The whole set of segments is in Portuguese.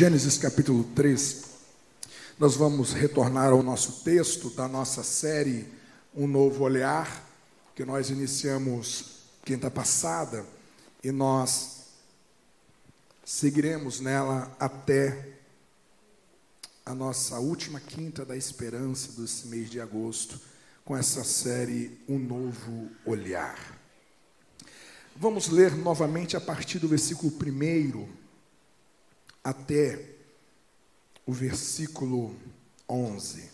Gênesis capítulo 3, nós vamos retornar ao nosso texto da nossa série Um Novo Olhar, que nós iniciamos quinta passada e nós seguiremos nela até a nossa última quinta da esperança desse mês de agosto, com essa série Um Novo Olhar. Vamos ler novamente a partir do versículo 1 até o versículo 11.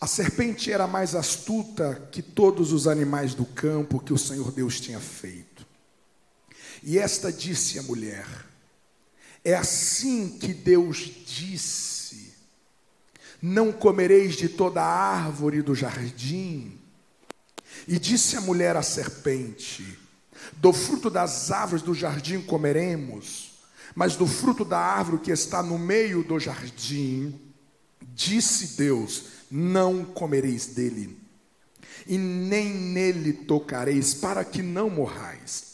A serpente era mais astuta que todos os animais do campo que o Senhor Deus tinha feito. E esta disse à mulher: É assim que Deus disse: Não comereis de toda árvore do jardim. E disse a mulher à serpente: Do fruto das árvores do jardim comeremos mas do fruto da árvore que está no meio do jardim, disse Deus: Não comereis dele, e nem nele tocareis, para que não morrais.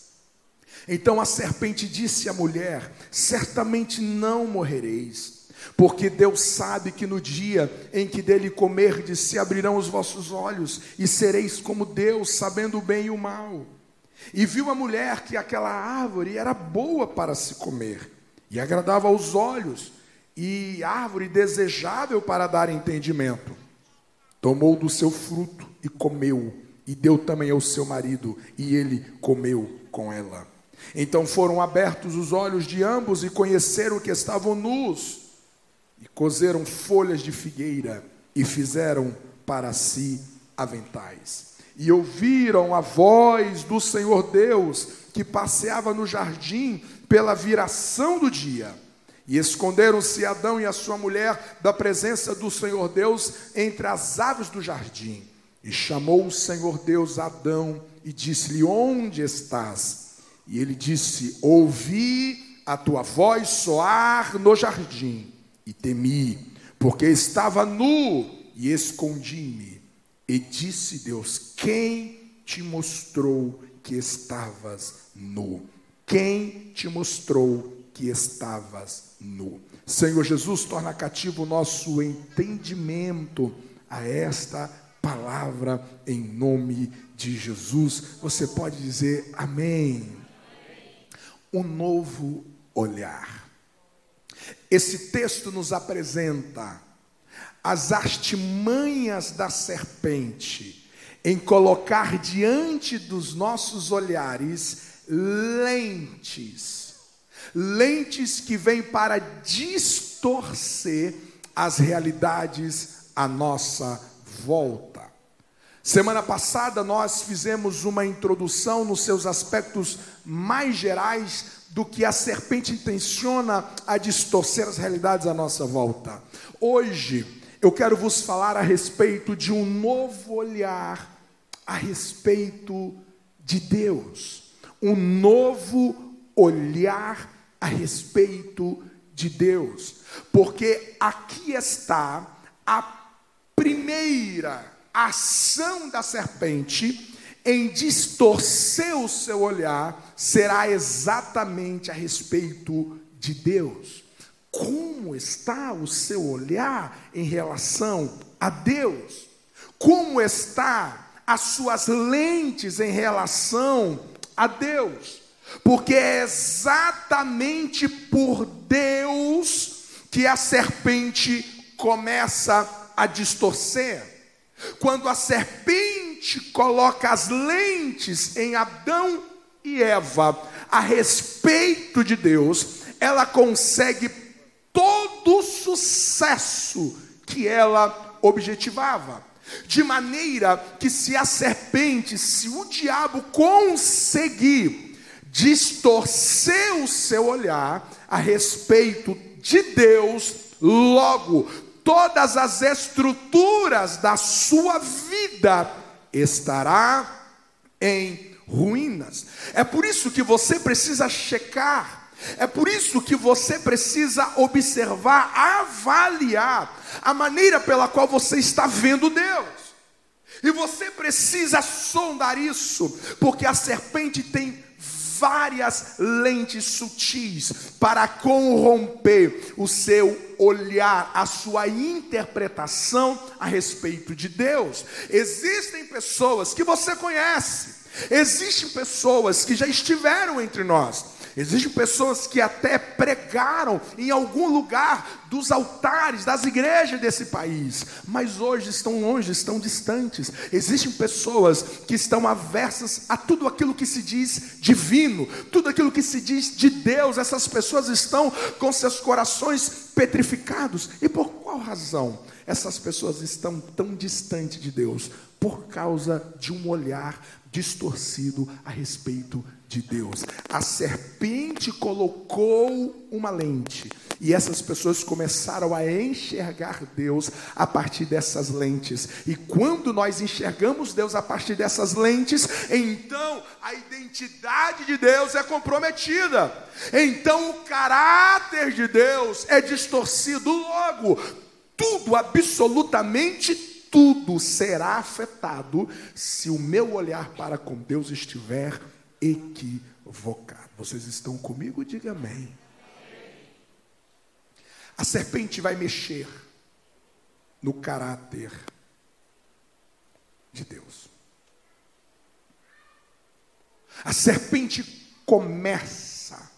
Então a serpente disse à mulher: Certamente não morrereis, porque Deus sabe que no dia em que dele comerdes se abrirão os vossos olhos, e sereis como Deus, sabendo o bem e o mal. E viu a mulher que aquela árvore era boa para se comer, e agradava aos olhos, e árvore desejável para dar entendimento. Tomou do seu fruto e comeu, e deu também ao seu marido, e ele comeu com ela. Então foram abertos os olhos de ambos e conheceram que estavam nus, e cozeram folhas de figueira e fizeram para si aventais. E ouviram a voz do Senhor Deus que passeava no jardim pela viração do dia. E esconderam-se Adão e a sua mulher da presença do Senhor Deus entre as aves do jardim. E chamou o Senhor Deus Adão e disse-lhe: Onde estás? E ele disse: Ouvi a tua voz soar no jardim e temi, porque estava nu e escondi-me. E disse Deus: Quem te mostrou que estavas nu? Quem te mostrou que estavas nu? Senhor Jesus, torna cativo o nosso entendimento a esta palavra em nome de Jesus. Você pode dizer amém. Um novo olhar. Esse texto nos apresenta as artimanhas da serpente em colocar diante dos nossos olhares lentes, lentes que vêm para distorcer as realidades à nossa volta. Semana passada nós fizemos uma introdução nos seus aspectos mais gerais do que a serpente intenciona a distorcer as realidades à nossa volta. Hoje eu quero vos falar a respeito de um novo olhar a respeito de Deus um novo olhar a respeito de Deus, porque aqui está a primeira ação da serpente em distorcer o seu olhar, será exatamente a respeito de Deus. Como está o seu olhar em relação a Deus? Como está as suas lentes em relação a Deus, porque é exatamente por Deus que a serpente começa a distorcer. Quando a serpente coloca as lentes em Adão e Eva a respeito de Deus, ela consegue todo o sucesso que ela objetivava. De maneira que, se a serpente, se o diabo conseguir distorcer o seu olhar a respeito de Deus, logo todas as estruturas da sua vida estará em ruínas. É por isso que você precisa checar é por isso que você precisa observar, avaliar a maneira pela qual você está vendo Deus. E você precisa sondar isso, porque a serpente tem várias lentes sutis para corromper o seu olhar, a sua interpretação a respeito de Deus. Existem pessoas que você conhece, existem pessoas que já estiveram entre nós Existem pessoas que até pregaram em algum lugar dos altares das igrejas desse país, mas hoje estão longe, estão distantes. Existem pessoas que estão aversas a tudo aquilo que se diz divino, tudo aquilo que se diz de Deus. Essas pessoas estão com seus corações petrificados. E por qual razão essas pessoas estão tão distantes de Deus? Por causa de um olhar distorcido a respeito de Deus. A serpente colocou uma lente e essas pessoas começaram a enxergar Deus a partir dessas lentes. E quando nós enxergamos Deus a partir dessas lentes, então a identidade de Deus é comprometida. Então o caráter de Deus é distorcido logo. Tudo, absolutamente tudo será afetado se o meu olhar para com Deus estiver equivocado. Vocês estão comigo? Diga amém. A serpente vai mexer no caráter de Deus. A serpente começa,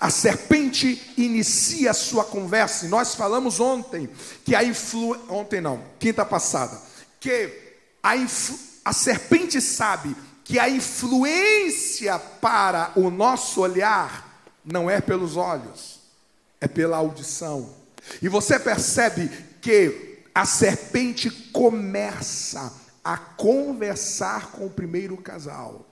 a serpente inicia a sua conversa. E nós falamos ontem que a influência, ontem não, quinta passada, que a, influ... a serpente sabe que a influência para o nosso olhar não é pelos olhos, é pela audição. E você percebe que a serpente começa a conversar com o primeiro casal,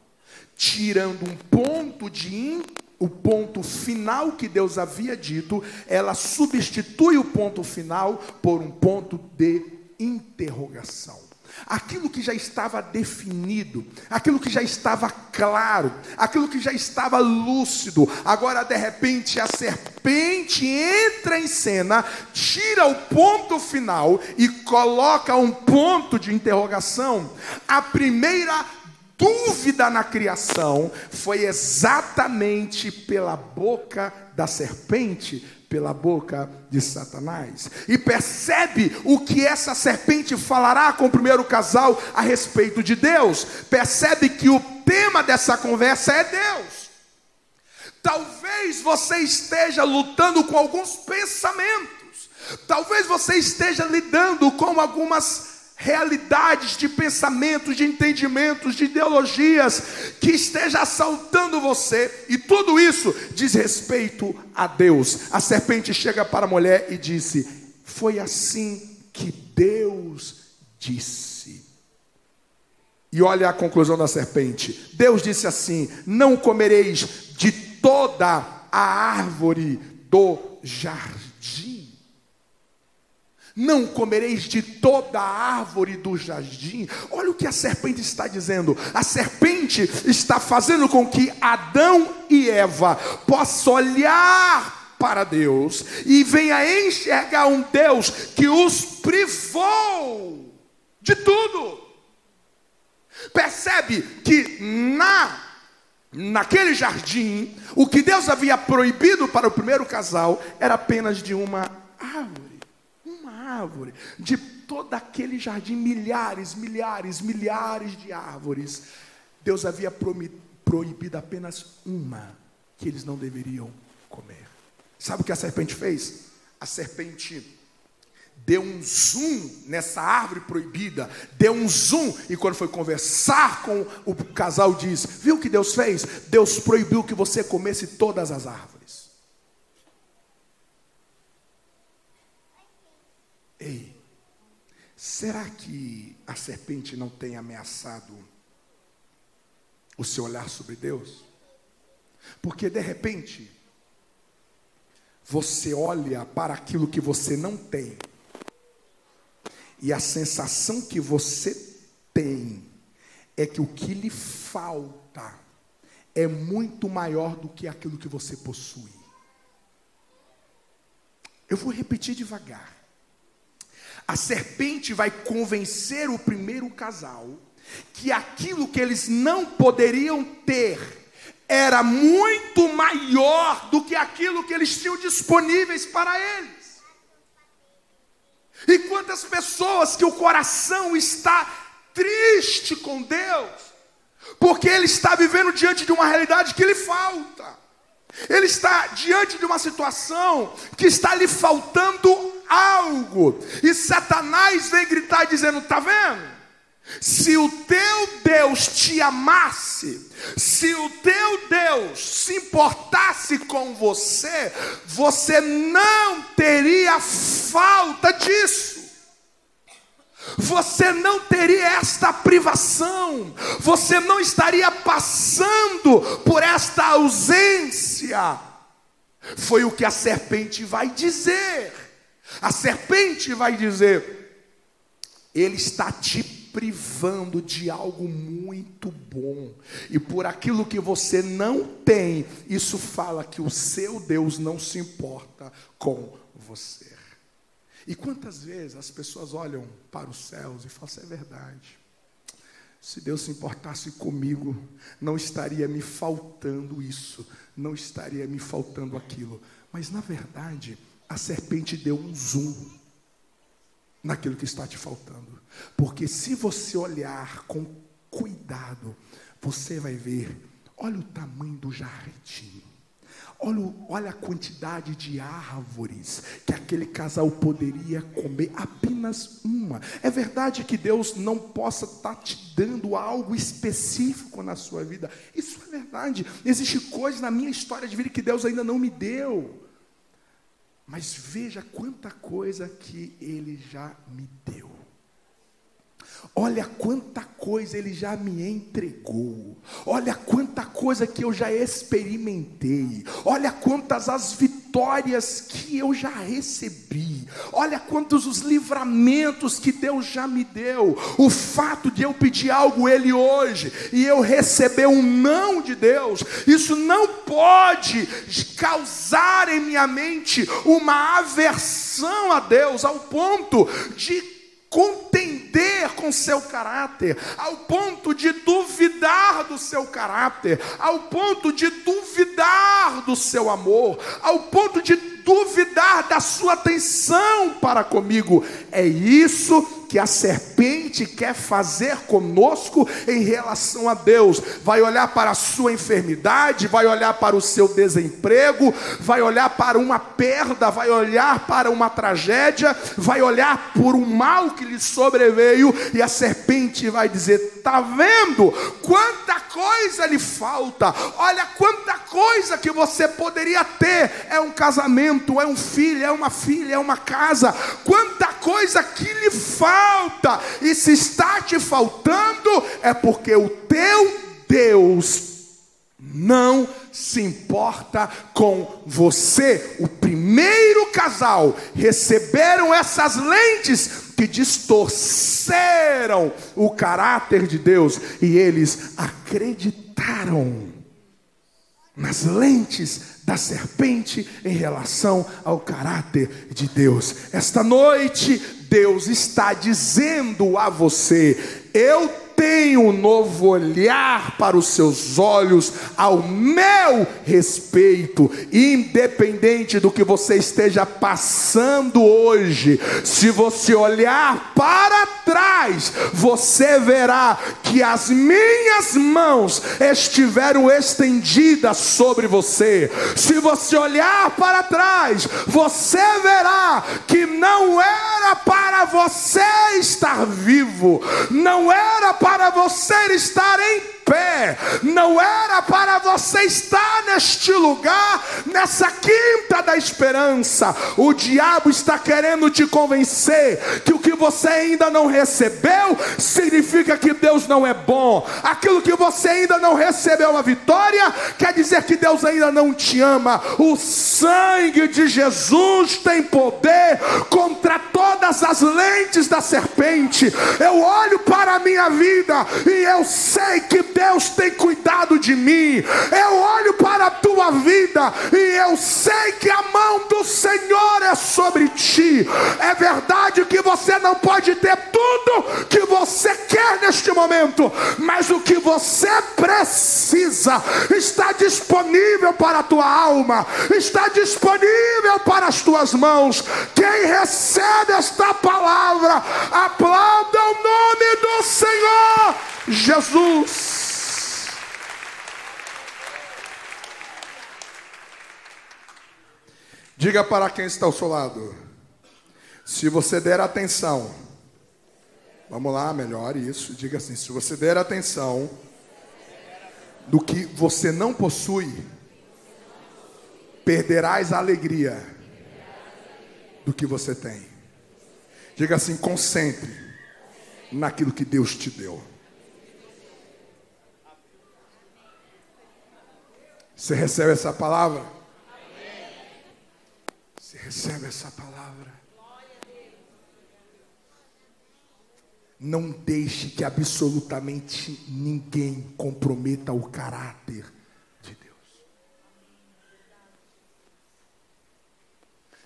tirando um ponto de o ponto final que Deus havia dito, ela substitui o ponto final por um ponto de interrogação aquilo que já estava definido, aquilo que já estava claro, aquilo que já estava lúcido, agora de repente a serpente entra em cena, tira o ponto final e coloca um ponto de interrogação. A primeira dúvida na criação foi exatamente pela boca da serpente pela boca de Satanás. E percebe o que essa serpente falará com o primeiro casal a respeito de Deus. Percebe que o tema dessa conversa é Deus. Talvez você esteja lutando com alguns pensamentos. Talvez você esteja lidando com algumas realidades de pensamentos, de entendimentos, de ideologias que esteja assaltando você, e tudo isso diz respeito a Deus. A serpente chega para a mulher e disse: Foi assim que Deus disse. E olha a conclusão da serpente: Deus disse assim: Não comereis de toda a árvore do jardim. Não comereis de toda árvore do jardim. Olha o que a serpente está dizendo. A serpente está fazendo com que Adão e Eva possam olhar para Deus e venha enxergar um Deus que os privou de tudo. Percebe que na naquele jardim, o que Deus havia proibido para o primeiro casal era apenas de uma árvore árvore, de todo aquele jardim, milhares, milhares, milhares de árvores. Deus havia proibido apenas uma que eles não deveriam comer. Sabe o que a serpente fez? A serpente deu um zoom nessa árvore proibida, deu um zoom, e quando foi conversar com o casal, diz: Viu o que Deus fez? Deus proibiu que você comesse todas as árvores. Ei, será que a serpente não tem ameaçado o seu olhar sobre Deus? Porque de repente, você olha para aquilo que você não tem, e a sensação que você tem é que o que lhe falta é muito maior do que aquilo que você possui. Eu vou repetir devagar. A serpente vai convencer o primeiro casal que aquilo que eles não poderiam ter era muito maior do que aquilo que eles tinham disponíveis para eles. E quantas pessoas que o coração está triste com Deus, porque ele está vivendo diante de uma realidade que lhe falta. Ele está diante de uma situação que está lhe faltando algo. E Satanás vem gritar dizendo: "Tá vendo? Se o teu Deus te amasse, se o teu Deus se importasse com você, você não teria falta disso. Você não teria esta privação, você não estaria passando por esta ausência. Foi o que a serpente vai dizer. A serpente vai dizer: Ele está te privando de algo muito bom. E por aquilo que você não tem, isso fala que o seu Deus não se importa com você. E quantas vezes as pessoas olham para os céus e falam: é verdade. Se Deus se importasse comigo, não estaria me faltando isso, não estaria me faltando aquilo. Mas na verdade, a serpente deu um zoom naquilo que está te faltando. Porque se você olhar com cuidado, você vai ver, olha o tamanho do jardim. Olha, olha, a quantidade de árvores que aquele casal poderia comer, apenas uma. É verdade que Deus não possa estar tá te dando algo específico na sua vida. Isso é verdade. Existem coisas na minha história de vida que Deus ainda não me deu. Mas veja quanta coisa que Ele já me deu. Olha quanta coisa Ele já me entregou. Olha quanta coisa que eu já experimentei. Olha quantas as vitórias que eu já recebi. Olha quantos os livramentos que Deus já me deu. O fato de eu pedir algo Ele hoje e eu receber um não de Deus, isso não pode causar em minha mente uma aversão a Deus ao ponto de contender com seu caráter, ao ponto de duvidar do seu caráter, ao ponto de duvidar do seu amor, ao ponto de duvidar da sua atenção para comigo. É isso que a serpente quer fazer conosco em relação a Deus. Vai olhar para a sua enfermidade, vai olhar para o seu desemprego, vai olhar para uma perda, vai olhar para uma tragédia, vai olhar por um mal que lhe sobreveio e a serpente vai dizer: "Tá vendo quanta coisa lhe falta? Olha quanta coisa que você poderia ter. É um casamento, é um filho, é uma filha, é uma casa. Quanta coisa que lhe falta, e se está te faltando, é porque o teu Deus não se importa com você. O primeiro casal receberam essas lentes que distorceram o caráter de Deus e eles acreditaram nas lentes da serpente em relação ao caráter de Deus. Esta noite Deus está dizendo a você: eu tenho um novo olhar para os seus olhos ao meu respeito, independente do que você esteja passando hoje. Se você olhar para trás, você verá que as minhas mãos estiveram estendidas sobre você. Se você olhar para trás, você verá que não era para você estar vivo, não era para para você estar em pé, não era para você estar neste lugar, nessa quinta da esperança. O diabo está querendo te convencer que o que você ainda não recebeu significa que Deus não é bom. Aquilo que você ainda não recebeu a vitória quer dizer que Deus ainda não te ama. O sangue de Jesus tem poder contra todas as lentes da serpente. Eu olho para a minha vida e eu sei que Deus tem cuidado de mim. Eu olho para a tua vida e eu sei que a mão do Senhor é sobre ti. É verdade que você não pode ter tudo que você quer neste momento, mas o que você precisa está disponível para a tua alma, está disponível para as tuas mãos. Quem recebe esta palavra, aplauda o nome do Senhor Jesus. Diga para quem está ao seu lado. Se você der atenção, vamos lá, melhor isso. Diga assim: se você der atenção do que você não possui, perderás a alegria do que você tem. Diga assim: concentre naquilo que Deus te deu. Você recebe essa palavra? Recebe essa palavra. Não deixe que absolutamente ninguém comprometa o caráter de Deus.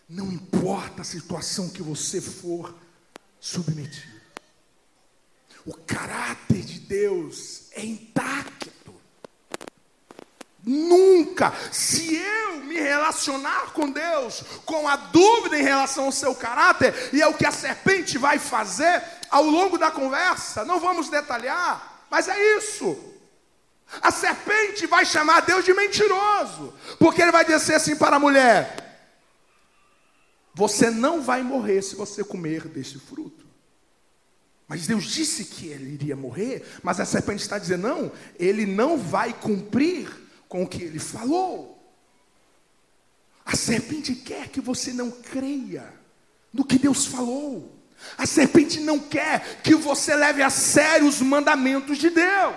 Não importa a situação que você for submetido. O caráter de Deus é intacto. Nunca, se eu me relacionar com Deus com a dúvida em relação ao seu caráter, e é o que a serpente vai fazer ao longo da conversa, não vamos detalhar, mas é isso. A serpente vai chamar Deus de mentiroso, porque ele vai dizer assim para a mulher: Você não vai morrer se você comer deste fruto. Mas Deus disse que ele iria morrer, mas a serpente está dizendo: Não, ele não vai cumprir com o que ele falou. A serpente quer que você não creia no que Deus falou. A serpente não quer que você leve a sério os mandamentos de Deus.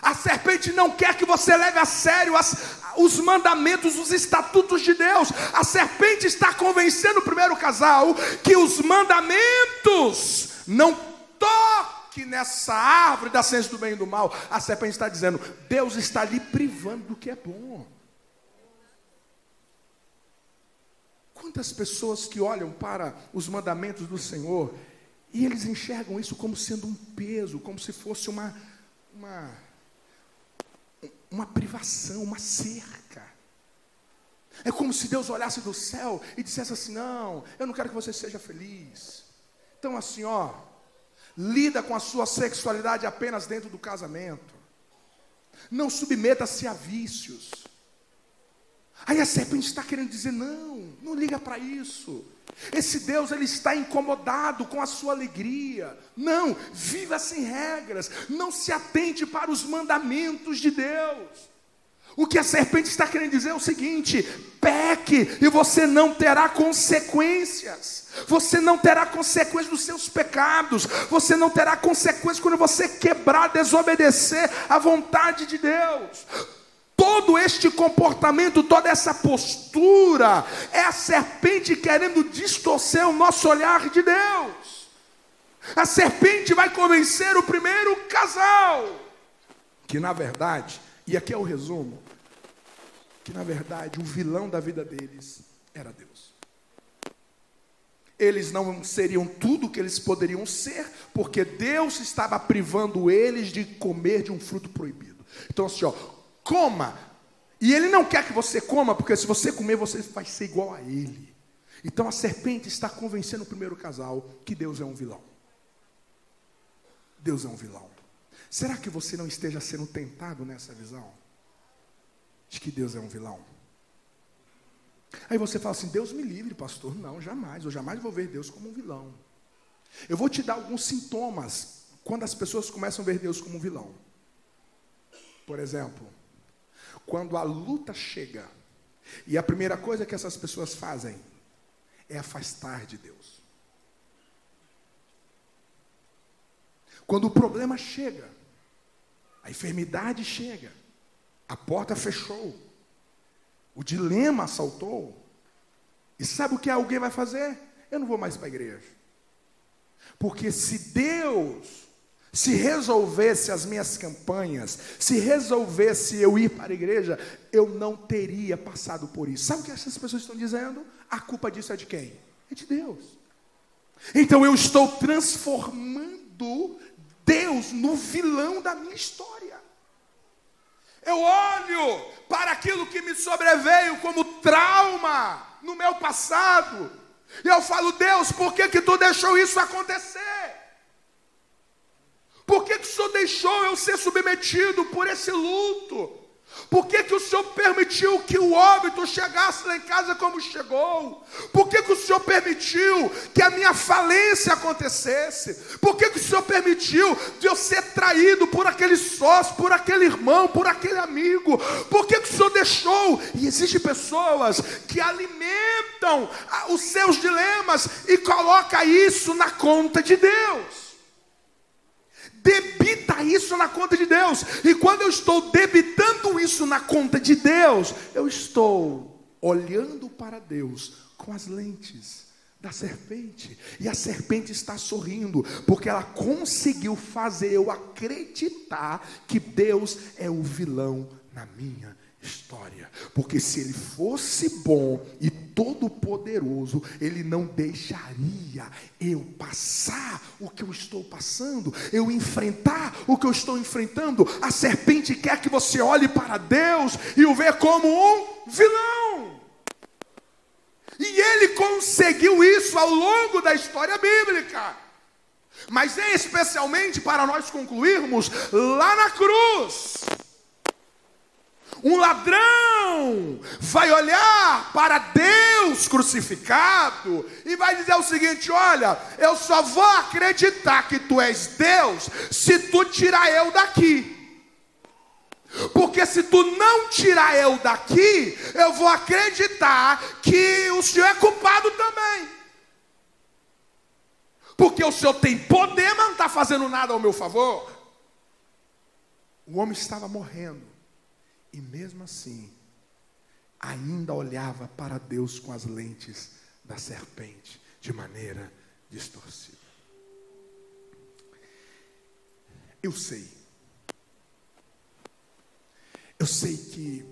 A serpente não quer que você leve a sério as, os mandamentos, os estatutos de Deus. A serpente está convencendo o primeiro casal que os mandamentos não tocam que nessa árvore da ciência do bem e do mal, a serpente está dizendo: Deus está lhe privando do que é bom. Quantas pessoas que olham para os mandamentos do Senhor e eles enxergam isso como sendo um peso, como se fosse uma, uma, uma privação, uma cerca. É como se Deus olhasse do céu e dissesse assim: Não, eu não quero que você seja feliz. Então, assim, ó, Lida com a sua sexualidade apenas dentro do casamento. Não submeta-se a vícios. Aí a serpente está querendo dizer: não, não liga para isso. Esse Deus ele está incomodado com a sua alegria. Não, viva sem regras. Não se atente para os mandamentos de Deus. O que a serpente está querendo dizer é o seguinte: peque e você não terá consequências. Você não terá consequências dos seus pecados. Você não terá consequências quando você quebrar, desobedecer à vontade de Deus. Todo este comportamento, toda essa postura, é a serpente querendo distorcer o nosso olhar de Deus. A serpente vai convencer o primeiro casal, que na verdade e aqui é o resumo: que na verdade o vilão da vida deles era Deus. Eles não seriam tudo o que eles poderiam ser, porque Deus estava privando eles de comer de um fruto proibido. Então, assim, ó, coma. E ele não quer que você coma, porque se você comer, você vai ser igual a ele. Então a serpente está convencendo o primeiro casal que Deus é um vilão. Deus é um vilão. Será que você não esteja sendo tentado nessa visão? De que Deus é um vilão? Aí você fala assim: Deus me livre, pastor. Não, jamais. Eu jamais vou ver Deus como um vilão. Eu vou te dar alguns sintomas quando as pessoas começam a ver Deus como um vilão. Por exemplo, quando a luta chega e a primeira coisa que essas pessoas fazem é afastar de Deus. Quando o problema chega a enfermidade chega, a porta fechou, o dilema assaltou. E sabe o que alguém vai fazer? Eu não vou mais para a igreja. Porque se Deus se resolvesse as minhas campanhas, se resolvesse eu ir para a igreja, eu não teria passado por isso. Sabe o que essas pessoas estão dizendo? A culpa disso é de quem? É de Deus. Então eu estou transformando Deus no vilão da minha história. Eu olho para aquilo que me sobreveio como trauma no meu passado. E eu falo, Deus, por que, que tu deixou isso acontecer? Por que, que o Senhor deixou eu ser submetido por esse luto? Por que, que o Senhor permitiu que o óbito chegasse lá em casa como chegou? Por que, que o Senhor permitiu que a minha falência acontecesse? Por que, que o Senhor permitiu de eu ser traído por aquele sócio, por aquele irmão, por aquele amigo? Por que, que o Senhor deixou? E existem pessoas que alimentam os seus dilemas e colocam isso na conta de Deus debita isso na conta de Deus. E quando eu estou debitando isso na conta de Deus, eu estou olhando para Deus com as lentes da serpente. E a serpente está sorrindo, porque ela conseguiu fazer eu acreditar que Deus é o vilão na minha história. Porque se ele fosse bom e todo-poderoso, ele não deixaria eu passar o que eu estou passando, eu enfrentar o que eu estou enfrentando. A serpente quer que você olhe para Deus e o vê como um vilão. E ele conseguiu isso ao longo da história bíblica. Mas é especialmente para nós concluirmos lá na cruz. Um ladrão vai olhar para Deus crucificado e vai dizer o seguinte: Olha, eu só vou acreditar que tu és Deus se tu tirar eu daqui. Porque se tu não tirar eu daqui, eu vou acreditar que o Senhor é culpado também. Porque o Senhor tem poder, mas não está fazendo nada ao meu favor. O homem estava morrendo. E mesmo assim, ainda olhava para Deus com as lentes da serpente, de maneira distorcida. Eu sei. Eu sei que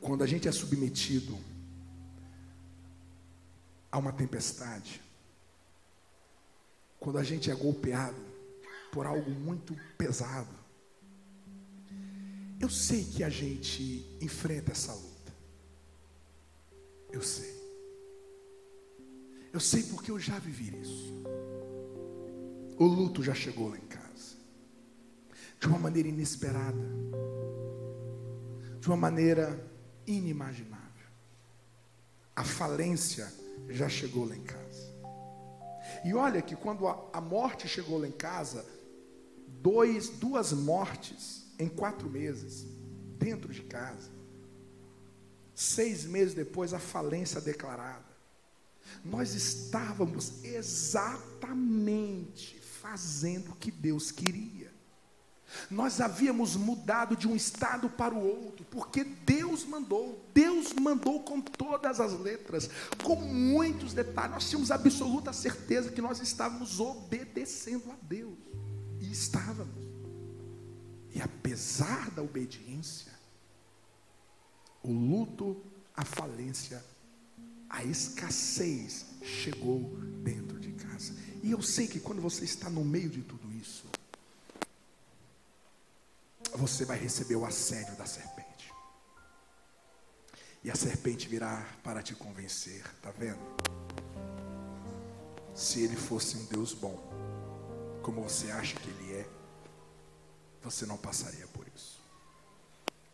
quando a gente é submetido a uma tempestade, quando a gente é golpeado por algo muito pesado, eu sei que a gente enfrenta essa luta. Eu sei. Eu sei porque eu já vivi isso. O luto já chegou lá em casa. De uma maneira inesperada. De uma maneira inimaginável. A falência já chegou lá em casa. E olha que quando a, a morte chegou lá em casa, dois, duas mortes em quatro meses, dentro de casa. Seis meses depois, a falência declarada. Nós estávamos exatamente fazendo o que Deus queria. Nós havíamos mudado de um estado para o outro, porque Deus mandou, Deus mandou com todas as letras, com muitos detalhes. Nós tínhamos absoluta certeza que nós estávamos obedecendo a Deus, e estávamos. E apesar da obediência, o luto, a falência, a escassez chegou dentro de casa. E eu sei que quando você está no meio de tudo isso, você vai receber o assédio da serpente. E a serpente virá para te convencer, tá vendo? Se ele fosse um Deus bom, como você acha que ele é, você não passaria por isso.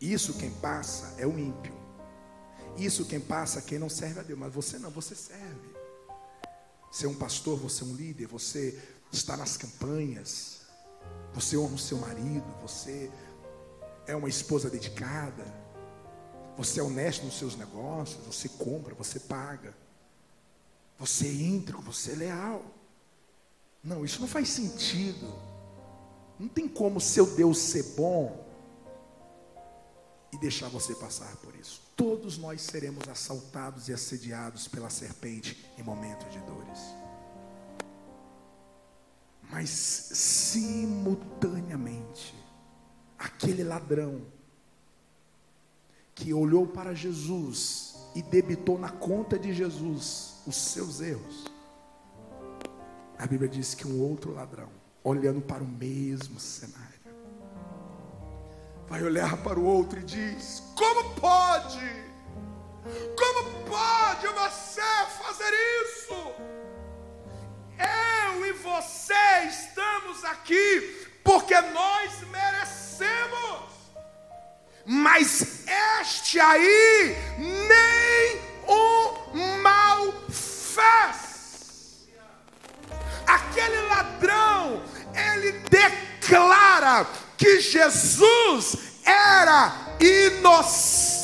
Isso quem passa é o ímpio. Isso quem passa é quem não serve a Deus. Mas você não, você serve. Você é um pastor, você é um líder, você está nas campanhas, você honra o seu marido, você é uma esposa dedicada, você é honesto nos seus negócios, você compra, você paga, você é íntegro, você é leal. Não, isso não faz sentido. Não tem como seu Deus ser bom e deixar você passar por isso. Todos nós seremos assaltados e assediados pela serpente em momentos de dores. Mas simultaneamente, aquele ladrão que olhou para Jesus e debitou na conta de Jesus os seus erros. A Bíblia diz que um outro ladrão olhando para o mesmo cenário. Vai olhar para o outro e diz: Como pode? Como pode você fazer isso? Eu e você estamos aqui porque nós merecemos. Mas este aí nem um mal fez. Aquele ladrão, ele declara que Jesus era inocente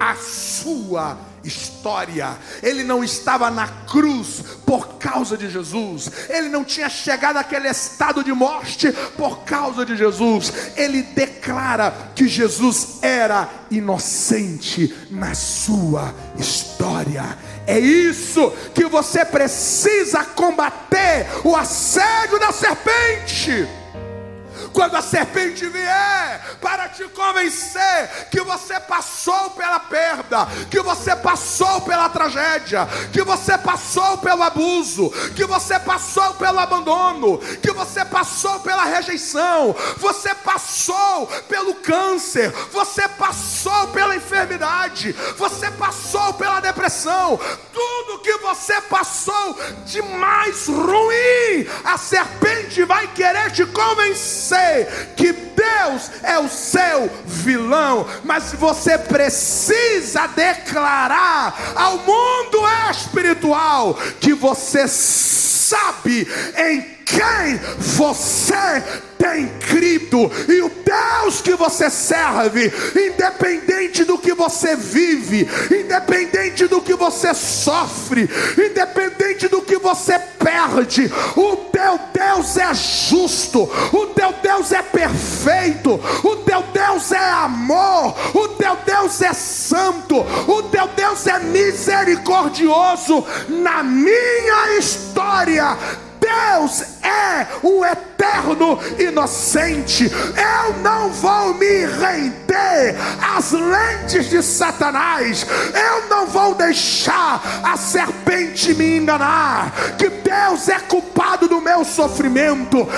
a sua história. Ele não estava na cruz por causa de Jesus. Ele não tinha chegado àquele estado de morte por causa de Jesus. Ele declara que Jesus era inocente na sua história. É isso que você precisa combater o assédio da serpente quando a serpente vier para te convencer que você passou pela perda, que você passou pela tragédia, que você passou pelo abuso, que você passou pelo abandono, que você passou pela rejeição, você passou pelo câncer, você passou pela enfermidade, você passou pela depressão, tudo que você passou de mais ruim, a serpente vai querer te convencer que Deus é o seu vilão, mas você precisa declarar ao mundo espiritual que você sabe em quem você tem crido. E o Deus que você serve, independente do que você vive, independente do que você sofre, independente do que você perde, o teu Deus é justo, o teu Deus é perfeito, o teu Deus é amor, o teu Deus é santo, o teu Deus é misericordioso. Na minha história Deus é o eterno inocente. Eu não vou me render às lentes de Satanás. Eu não vou deixar a serpente me enganar. Que Deus é culpado do meu sofrimento.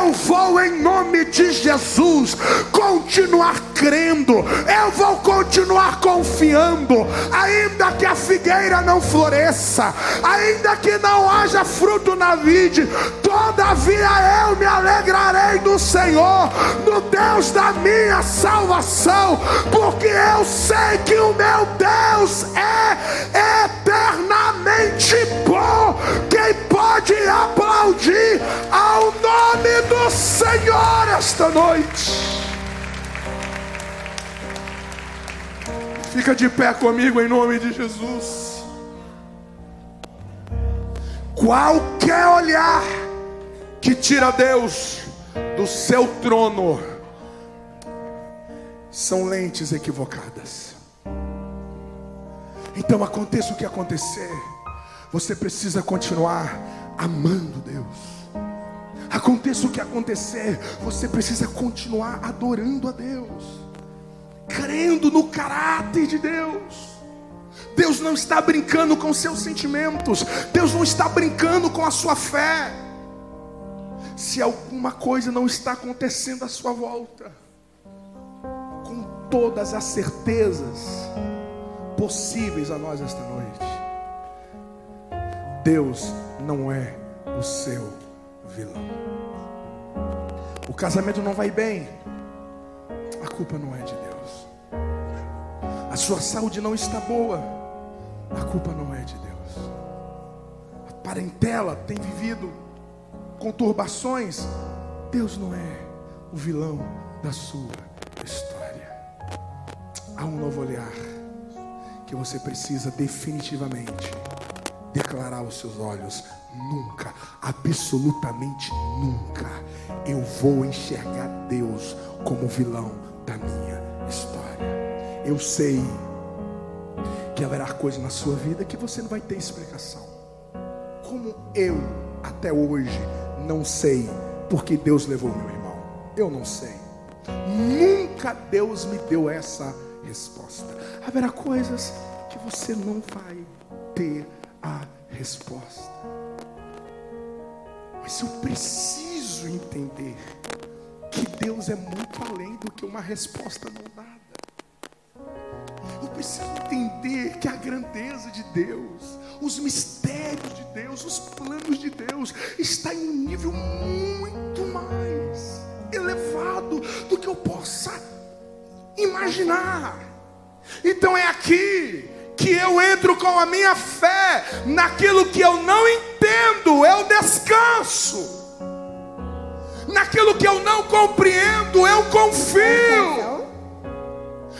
Eu vou, em nome de Jesus, continuar crendo. Eu vou continuar confiando. Ainda que a figueira não floresça, ainda que não haja fruto na vida todavia eu me alegrarei no Senhor, no Deus da minha salvação, porque eu sei que o meu Deus é eternamente bom. Quem pode aplaudir ao nome do Senhor esta noite? Fica de pé comigo em nome de Jesus. Qualquer olhar que tira Deus do seu trono são lentes equivocadas. Então aconteça o que acontecer, você precisa continuar amando Deus. Aconteça o que acontecer, você precisa continuar adorando a Deus, crendo no caráter de Deus. Deus não está brincando com seus sentimentos, Deus não está brincando com a sua fé. Se alguma coisa não está acontecendo à sua volta, com todas as certezas possíveis a nós esta noite, Deus não é o seu vilão. O casamento não vai bem, a culpa não é de Deus. A sua saúde não está boa a culpa não é de Deus. A parentela tem vivido conturbações. Deus não é o vilão da sua história. Há um novo olhar que você precisa definitivamente declarar aos seus olhos: nunca, absolutamente nunca, eu vou enxergar Deus como vilão da minha história. Eu sei que haverá coisa na sua vida que você não vai ter explicação. Como eu, até hoje, não sei porque Deus levou meu irmão. Eu não sei. Nunca Deus me deu essa resposta. Haverá coisas que você não vai ter a resposta. Mas eu preciso entender que Deus é muito além do que uma resposta não dada. Eu preciso entender que a grandeza de Deus, os mistérios de Deus, os planos de Deus está em um nível muito mais elevado do que eu possa imaginar. Então é aqui que eu entro com a minha fé naquilo que eu não entendo, eu descanso. Naquilo que eu não compreendo, eu confio.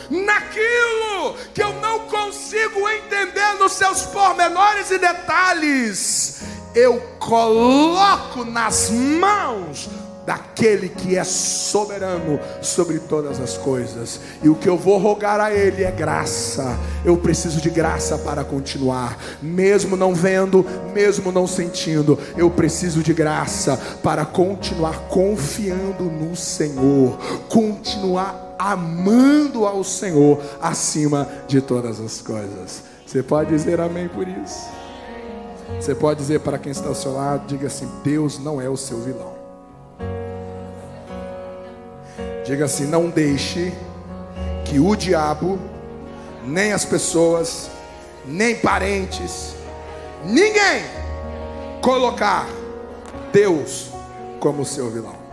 Naquilo que eu não consigo entender nos seus pormenores e detalhes, eu coloco nas mãos daquele que é soberano sobre todas as coisas. E o que eu vou rogar a Ele é graça. Eu preciso de graça para continuar, mesmo não vendo, mesmo não sentindo. Eu preciso de graça para continuar confiando no Senhor, continuar amando ao Senhor acima de todas as coisas. Você pode dizer amém por isso? Você pode dizer para quem está ao seu lado, diga assim: Deus não é o seu vilão. Diga assim: não deixe que o diabo, nem as pessoas, nem parentes, ninguém colocar Deus como seu vilão.